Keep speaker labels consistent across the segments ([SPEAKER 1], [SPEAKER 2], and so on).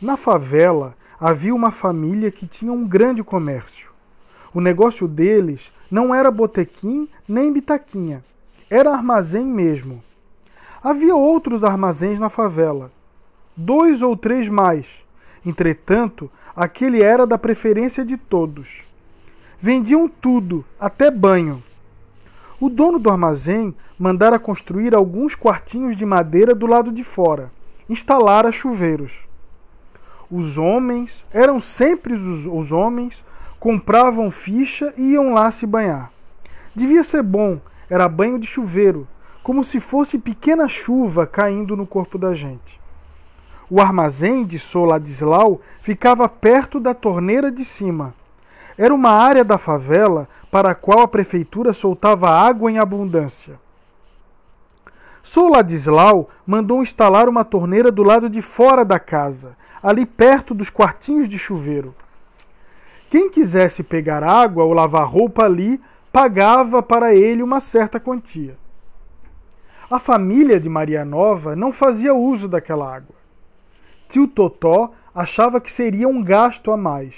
[SPEAKER 1] Na favela havia uma família que tinha um grande comércio. O negócio deles não era botequim nem bitaquinha, era armazém mesmo. Havia outros armazéns na favela, dois ou três mais. Entretanto, aquele era da preferência de todos. Vendiam tudo, até banho. O dono do armazém mandara construir alguns quartinhos de madeira do lado de fora, instalara chuveiros. Os homens, eram sempre os, os homens, compravam ficha e iam lá se banhar. Devia ser bom, era banho de chuveiro, como se fosse pequena chuva caindo no corpo da gente. O armazém de Soladislau ficava perto da torneira de cima. Era uma área da favela para a qual a prefeitura soltava água em abundância. Soladislau mandou instalar uma torneira do lado de fora da casa, ali perto dos quartinhos de chuveiro. Quem quisesse pegar água ou lavar roupa ali, pagava para ele uma certa quantia. A família de Maria Nova não fazia uso daquela água. Tio Totó achava que seria um gasto a mais.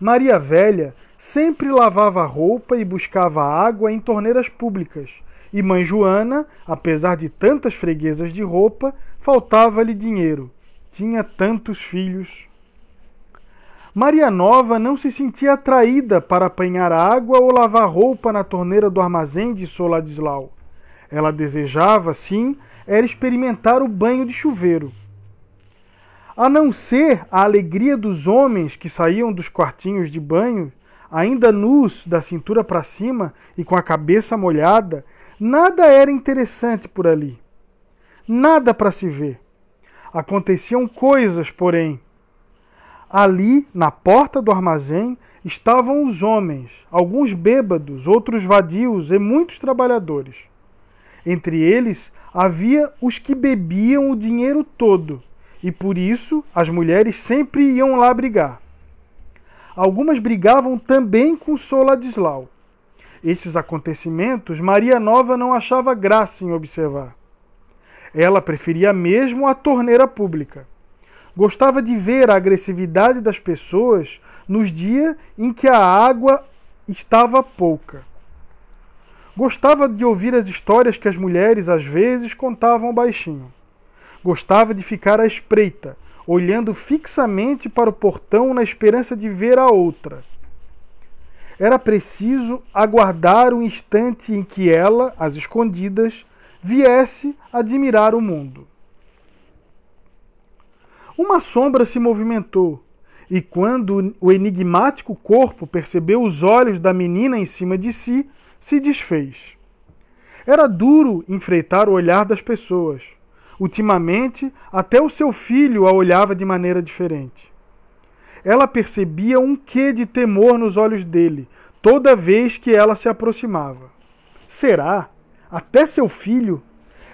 [SPEAKER 1] Maria Velha sempre lavava roupa e buscava água em torneiras públicas, e mãe Joana, apesar de tantas freguesas de roupa, faltava-lhe dinheiro tinha tantos filhos. Maria Nova não se sentia atraída para apanhar água ou lavar roupa na torneira do armazém de Soladislau. Ela desejava, sim, era experimentar o banho de chuveiro. A não ser a alegria dos homens que saíam dos quartinhos de banho, ainda nus da cintura para cima e com a cabeça molhada, nada era interessante por ali. Nada para se ver. Aconteciam coisas, porém. Ali, na porta do armazém, estavam os homens, alguns bêbados, outros vadios e muitos trabalhadores. Entre eles havia os que bebiam o dinheiro todo, e por isso as mulheres sempre iam lá brigar. Algumas brigavam também com Soladislau. Esses acontecimentos Maria Nova não achava graça em observar. Ela preferia mesmo a torneira pública. Gostava de ver a agressividade das pessoas nos dias em que a água estava pouca. Gostava de ouvir as histórias que as mulheres às vezes contavam baixinho. Gostava de ficar à espreita, olhando fixamente para o portão na esperança de ver a outra. Era preciso aguardar o instante em que ela, às escondidas, viesse admirar o mundo. Uma sombra se movimentou, e quando o enigmático corpo percebeu os olhos da menina em cima de si, se desfez. Era duro enfrentar o olhar das pessoas. Ultimamente, até o seu filho a olhava de maneira diferente. Ela percebia um quê de temor nos olhos dele toda vez que ela se aproximava. Será? Até seu filho,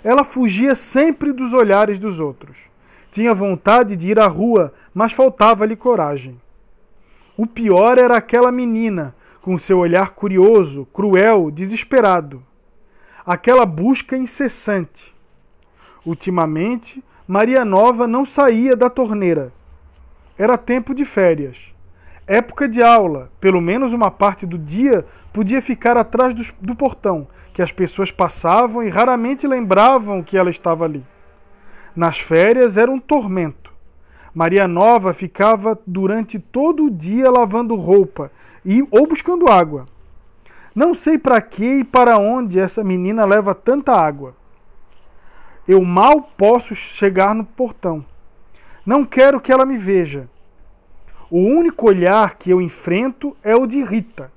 [SPEAKER 1] ela fugia sempre dos olhares dos outros. Tinha vontade de ir à rua, mas faltava-lhe coragem. O pior era aquela menina, com seu olhar curioso, cruel, desesperado. Aquela busca incessante. Ultimamente, Maria Nova não saía da torneira. Era tempo de férias. Época de aula, pelo menos uma parte do dia podia ficar atrás do, do portão, que as pessoas passavam e raramente lembravam que ela estava ali. Nas férias era um tormento. Maria Nova ficava durante todo o dia lavando roupa e ou buscando água. Não sei para que e para onde essa menina leva tanta água. Eu mal posso chegar no portão. Não quero que ela me veja. O único olhar que eu enfrento é o de Rita.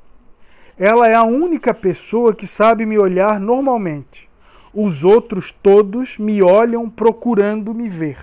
[SPEAKER 1] Ela é a única pessoa que sabe me olhar normalmente. Os outros todos me olham procurando me ver.